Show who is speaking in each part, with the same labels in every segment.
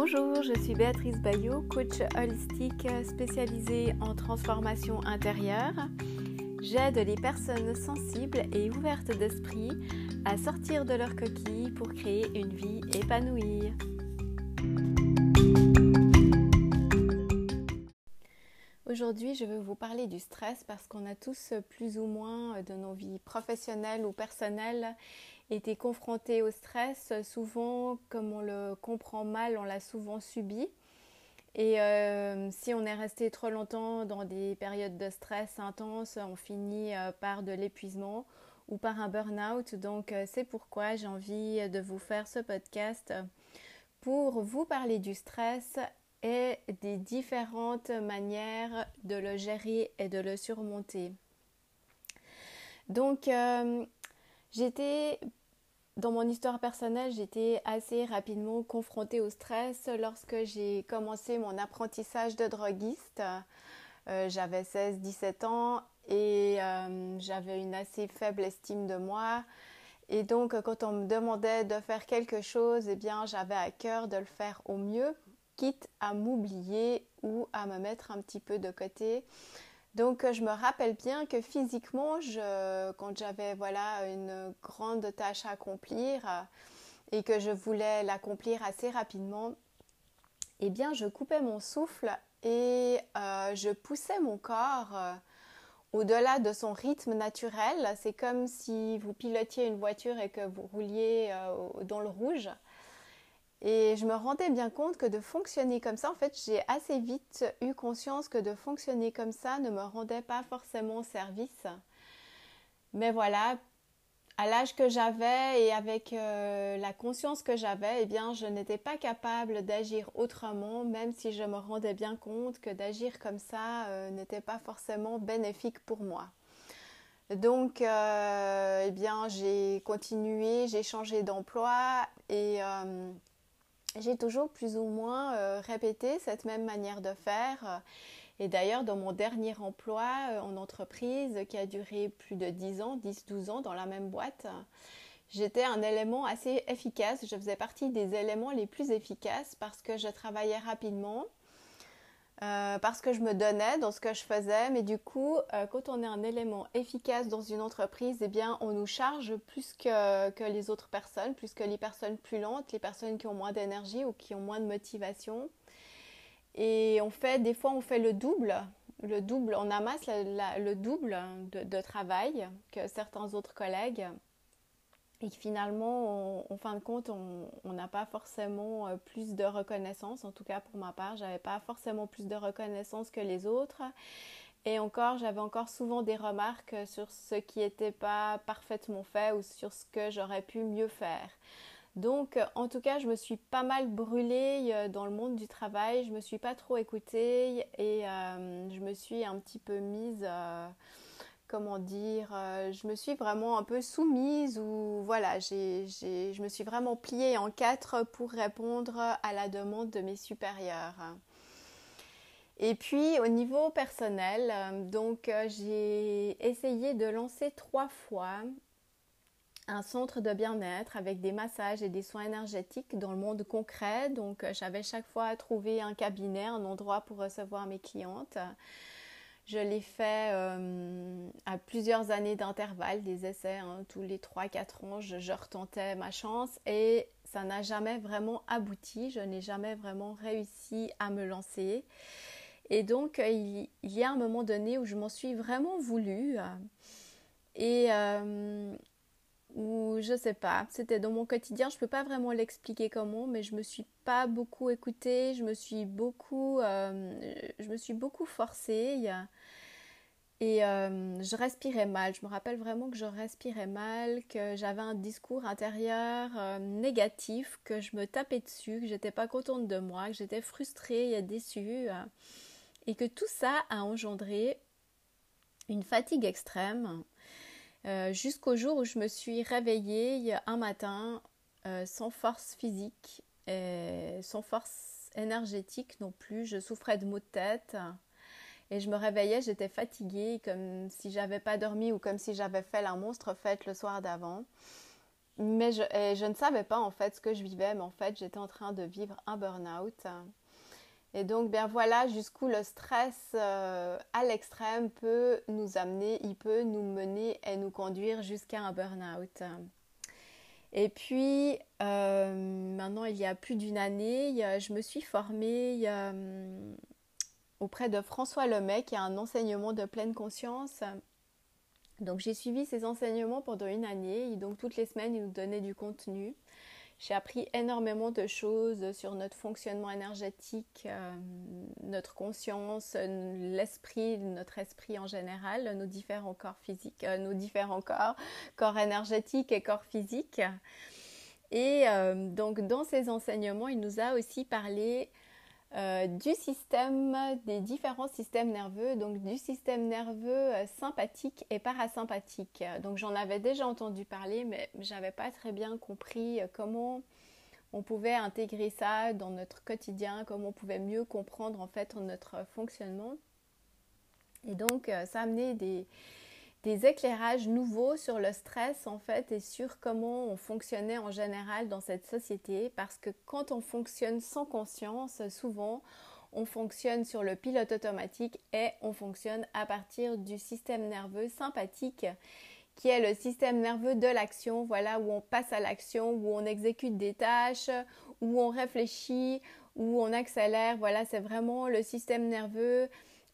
Speaker 1: Bonjour, je suis Béatrice Bayot, coach holistique spécialisée en transformation intérieure. J'aide les personnes sensibles et ouvertes d'esprit à sortir de leur coquille pour créer une vie épanouie. Aujourd'hui, je veux vous parler du stress parce qu'on a tous plus ou moins de nos vies professionnelles ou personnelles été confrontés au stress. Souvent, comme on le comprend mal, on l'a souvent subi. Et euh, si on est resté trop longtemps dans des périodes de stress intenses, on finit euh, par de l'épuisement ou par un burn-out. Donc euh, c'est pourquoi j'ai envie de vous faire ce podcast pour vous parler du stress et des différentes manières de le gérer et de le surmonter. Donc, j'étais, dans mon histoire personnelle, j'étais assez rapidement confrontée au stress lorsque j'ai commencé mon apprentissage de droguiste. Euh, j'avais 16-17 ans et euh, j'avais une assez faible estime de moi. Et donc, quand on me demandait de faire quelque chose, eh bien, j'avais à cœur de le faire au mieux quitte à m'oublier ou à me mettre un petit peu de côté. Donc je me rappelle bien que physiquement, quand j'avais voilà une grande tâche à accomplir euh, et que je voulais l'accomplir assez rapidement, eh bien je coupais mon souffle et euh, je poussais mon corps euh, au-delà de son rythme naturel. C'est comme si vous pilotiez une voiture et que vous rouliez dans le rouge. Et je me rendais bien compte que de fonctionner comme ça, en fait, j'ai assez vite eu conscience que de fonctionner comme ça ne me rendait pas forcément service. Mais voilà, à l'âge que j'avais et avec euh, la conscience que j'avais, eh bien, je n'étais pas capable d'agir autrement, même si je me rendais bien compte que d'agir comme ça euh, n'était pas forcément bénéfique pour moi. Donc, euh, eh bien, j'ai continué, j'ai changé d'emploi et j'ai toujours plus ou moins euh, répété cette même manière de faire. Et d'ailleurs, dans mon dernier emploi euh, en entreprise, qui a duré plus de 10 ans, 10-12 ans dans la même boîte, j'étais un élément assez efficace. Je faisais partie des éléments les plus efficaces parce que je travaillais rapidement, euh, parce que je me donnais dans ce que je faisais, mais du coup, euh, quand on est un élément efficace dans une entreprise, eh bien, on nous charge plus que, les autres personnes, plus que les personnes plus lentes, les personnes qui ont moins d'énergie ou qui ont moins de motivation. Et on fait, des fois, on fait le double, le double, on amasse le double de travail que certains autres collègues et finalement, en fin de compte, on n'a pas forcément euh, plus de reconnaissance. En tout cas, pour ma part, j'avais pas forcément plus de reconnaissance que les autres. Et encore, j'avais encore souvent des remarques sur ce qui n'était pas parfaitement fait ou sur ce que j'aurais pu mieux faire. Donc, en tout cas, je me suis pas mal brûlée euh, dans le monde du travail. Je me suis pas trop écoutée et euh, je me suis un petit peu mise comment dire, euh, je me suis vraiment un peu soumise ou voilà, je me suis vraiment pliée en quatre pour répondre à la demande de mes supérieurs. Et puis au niveau personnel, euh, donc euh, j'ai essayé de lancer trois fois un centre de bien-être avec des massages et des soins énergétiques dans le monde concret. Donc j'avais chaque fois trouvé un cabinet, un endroit pour recevoir mes clientes. Je l'ai fait euh, à plusieurs années d'intervalle, des essais, hein, tous les 3-4 ans, je, retentais ma chance et ça n'a jamais vraiment abouti, je n'ai jamais vraiment réussi à me lancer. Et donc, euh, il, y a un moment donné où je m'en suis vraiment voulu et euh, où je sais pas, c'était dans mon quotidien, je peux pas vraiment l'expliquer comment, mais je me suis pas beaucoup écoutée, je me suis beaucoup, je me suis beaucoup forcée. Et euh, je respirais mal. Je me rappelle vraiment que je respirais mal, que j'avais un discours intérieur euh, négatif, que je me tapais dessus, que j'étais pas contente de moi, que j'étais frustrée et déçue. Euh, et que tout ça a engendré une fatigue extrême jusqu'au jour où je me suis réveillée un matin sans force physique, et sans force énergétique non plus. Je souffrais de maux de tête. Et je me réveillais, j'étais fatiguée, comme si j'avais pas dormi ou comme si j'avais fait la monstre fête le soir d'avant. mais je, ne savais pas en fait ce que je vivais, mais en fait j'étais en train de vivre un burn-out. Et donc, bien voilà jusqu'où le stress euh, à l'extrême peut nous amener, il peut nous mener et nous conduire jusqu'à un burn-out. Et puis, euh, maintenant, il y a plus d'une année, je me suis formée euh, auprès de François Lemay, qui a un enseignement de pleine conscience. Donc, j'ai suivi ses enseignements pendant une année. Donc, toutes les semaines, il nous donnait du contenu. J'ai appris énormément de choses sur notre fonctionnement énergétique, euh, notre conscience, l'esprit, notre esprit en général, nos différents corps physiques, euh, nos différents corps, corps énergétiques et corps physiques. Et euh, donc dans ces enseignements, il nous a aussi parlé euh, du système, des différents systèmes nerveux, donc du système nerveux euh, sympathique et parasympathique. Donc j'en avais déjà entendu parler, mais j'avais pas très bien compris euh, comment on pouvait intégrer ça dans notre quotidien, comment on pouvait mieux comprendre en fait notre fonctionnement. Et donc ça a amené des, des éclairages nouveaux sur le stress en fait et sur comment on fonctionnait en général dans cette société. Parce que quand on fonctionne sans conscience, souvent on fonctionne sur le pilote automatique et on fonctionne à partir du système nerveux sympathique qui est le système nerveux de l'action, voilà où on passe à l'action, où on exécute des tâches, où on réfléchit, où on accélère, voilà, c'est vraiment le système nerveux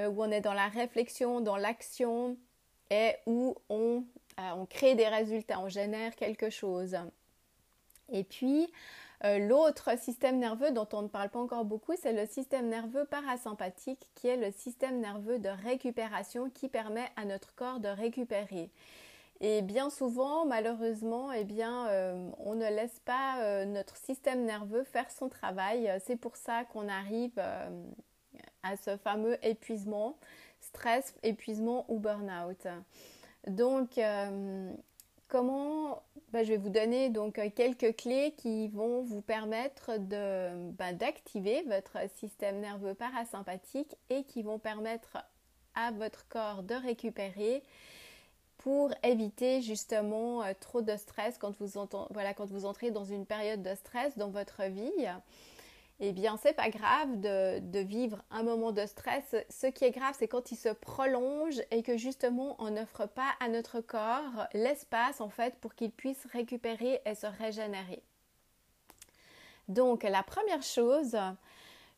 Speaker 1: euh, où on est dans la réflexion, dans l'action, et où on, euh, on crée des résultats, on génère quelque chose. Et puis, euh, l'autre système nerveux dont on ne parle pas encore beaucoup, c'est le système nerveux parasympathique, qui est le système nerveux de récupération qui permet à notre corps de récupérer. Et bien souvent, malheureusement, eh bien, euh, on ne laisse pas notre système nerveux faire son travail. C'est pour ça qu'on arrive à ce fameux épuisement stress, épuisement ou burn-out. Donc, euh, comment ben, Je vais vous donner donc quelques clés qui vont vous permettre ben, d'activer votre système nerveux parasympathique et qui vont permettre à votre corps de récupérer pour éviter justement euh, trop de stress quand vous entrez dans une période de stress dans votre vie eh bien, c'est pas grave de, vivre un moment de stress. Ce qui est grave, c'est quand il se prolonge et que justement, on n'offre pas à notre corps l'espace, en fait, pour qu'il puisse récupérer et se régénérer. Donc, la première chose,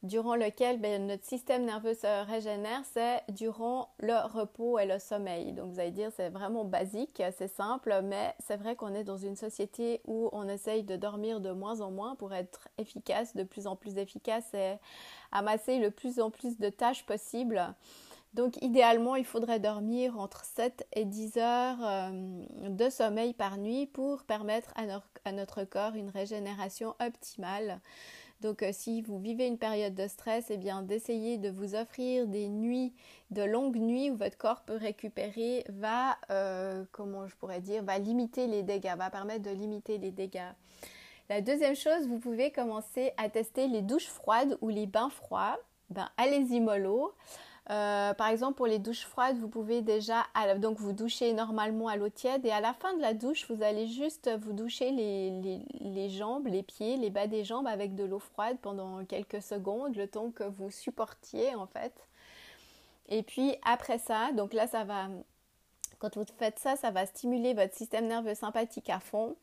Speaker 1: durant lequel ben, notre système nerveux se régénère, c'est durant le repos et le sommeil. Donc vous allez dire c'est vraiment basique, c'est simple, mais c'est vrai qu'on est dans une société où on essaye de dormir de moins en moins pour être efficace, de plus en plus efficace et amasser le plus en plus de tâches possibles. Donc idéalement, il faudrait dormir entre 7 et 10 heures euh, de sommeil par nuit pour permettre à notre corps une régénération optimale. Donc euh, si vous vivez une période de stress, eh bien d'essayer de vous offrir des nuits, de longues nuits où votre corps peut récupérer, va, euh, comment je pourrais dire, va limiter les dégâts, va permettre de limiter les dégâts. La deuxième chose, vous pouvez commencer à tester les douches froides ou les bains froids. Ben, allez-y mollo. Euh, par exemple, pour les douches froides, vous pouvez déjà donc vous doucher normalement à l'eau tiède et à la fin de la douche, vous allez juste vous doucher les, jambes, les pieds, les bas des jambes avec de l'eau froide pendant quelques secondes, le temps que vous supportiez en fait. Et puis après ça, donc là ça va, quand vous faites ça, ça va stimuler votre système nerveux sympathique à fond.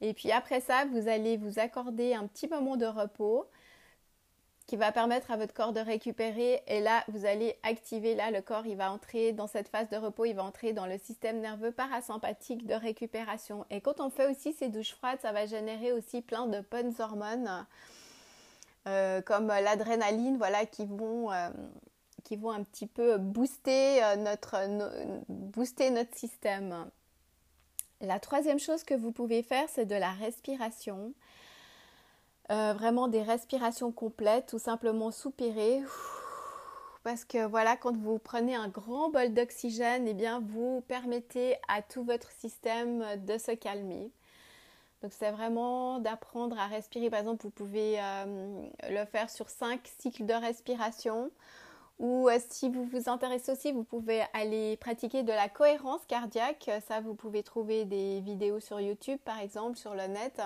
Speaker 1: Et puis après ça, vous allez vous accorder un petit moment de repos qui va permettre à votre corps de récupérer. Et là vous allez activer là le corps il va entrer dans cette phase de repos il va entrer dans le système nerveux parasympathique de récupération. Et quand on fait aussi ces douches froides ça va générer aussi plein de bonnes hormones euh, comme l'adrénaline voilà qui vont euh, qui vont un petit peu booster euh, notre booster notre système. La troisième chose que vous pouvez faire c'est de la respiration euh, vraiment des respirations complètes, tout simplement soupirer. Parce que voilà, quand vous prenez un grand bol d'oxygène, eh bien, vous permettez à tout votre système de se calmer. Donc, c'est vraiment d'apprendre à respirer. Par exemple, vous pouvez euh, le faire sur cinq cycles de respiration Ou euh, si vous vous intéressez aussi, vous pouvez aller pratiquer de la cohérence cardiaque. Ça, vous pouvez trouver des vidéos sur YouTube, par exemple, sur le net.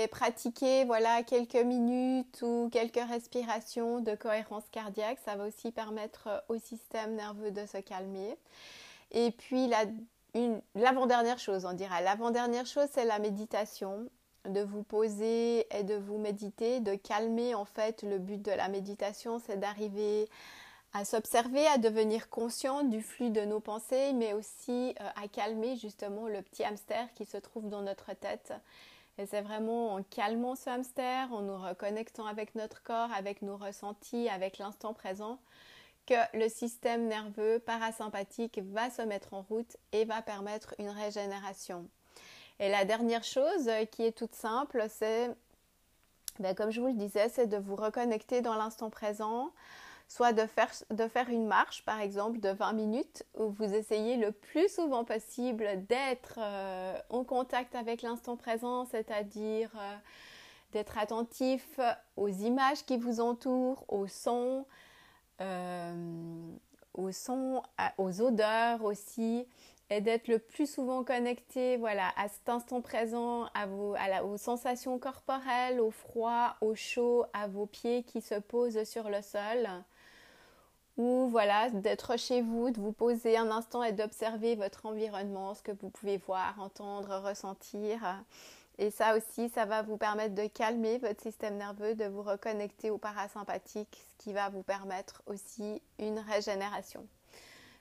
Speaker 1: Et pratiquer voilà, quelques minutes ou quelques respirations de cohérence cardiaque. Ça va aussi permettre au système nerveux de se calmer. Et puis, l'avant-dernière chose, on dirait. L'avant-dernière chose, c'est la méditation de vous poser et de vous méditer, de calmer en fait. Le but de la méditation, c'est d'arriver à s'observer, à devenir conscient du flux de nos pensées, mais aussi euh, à calmer justement le petit hamster qui se trouve dans notre tête. Et c'est vraiment en calmant ce hamster, en nous reconnectant avec notre corps, avec nos ressentis, avec l'instant présent, que le système nerveux parasympathique va se mettre en route et va permettre une régénération. Et la dernière chose qui est toute simple, c'est, ben, comme je vous le disais, c'est de vous reconnecter dans l'instant présent, soit de faire, une marche, par exemple, de 20 minutes, où vous essayez le plus souvent possible d'être euh, en contact avec l'instant présent, c'est-à-dire euh, d'être attentif aux images qui vous entourent, aux sons, aux sons, aux odeurs aussi, et d'être le plus souvent connecté voilà, à cet instant présent, à vos, aux sensations corporelles, au froid, au chaud, à vos pieds qui se posent sur le sol. Ou voilà, d'être chez vous, de vous poser un instant et d'observer votre environnement, ce que vous pouvez voir, entendre, ressentir. Et ça aussi, ça va vous permettre de calmer votre système nerveux, de vous reconnecter au parasympathique, ce qui va vous permettre aussi une régénération.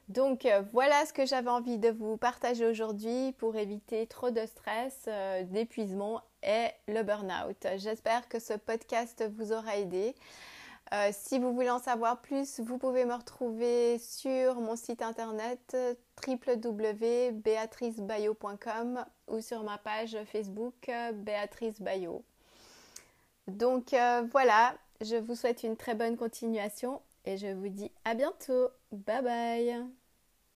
Speaker 1: Donc euh, voilà ce que j'avais envie de vous partager aujourd'hui pour éviter trop de stress, euh, d'épuisement et le burn-out. J'espère que ce podcast vous aura aidé. Euh, si vous voulez en savoir plus, vous pouvez me retrouver sur mon site internet www.beatricebayo.com ou sur ma page Facebook Béatrice Bayo. Donc voilà, je vous souhaite une très bonne continuation et je vous dis à bientôt. Bye bye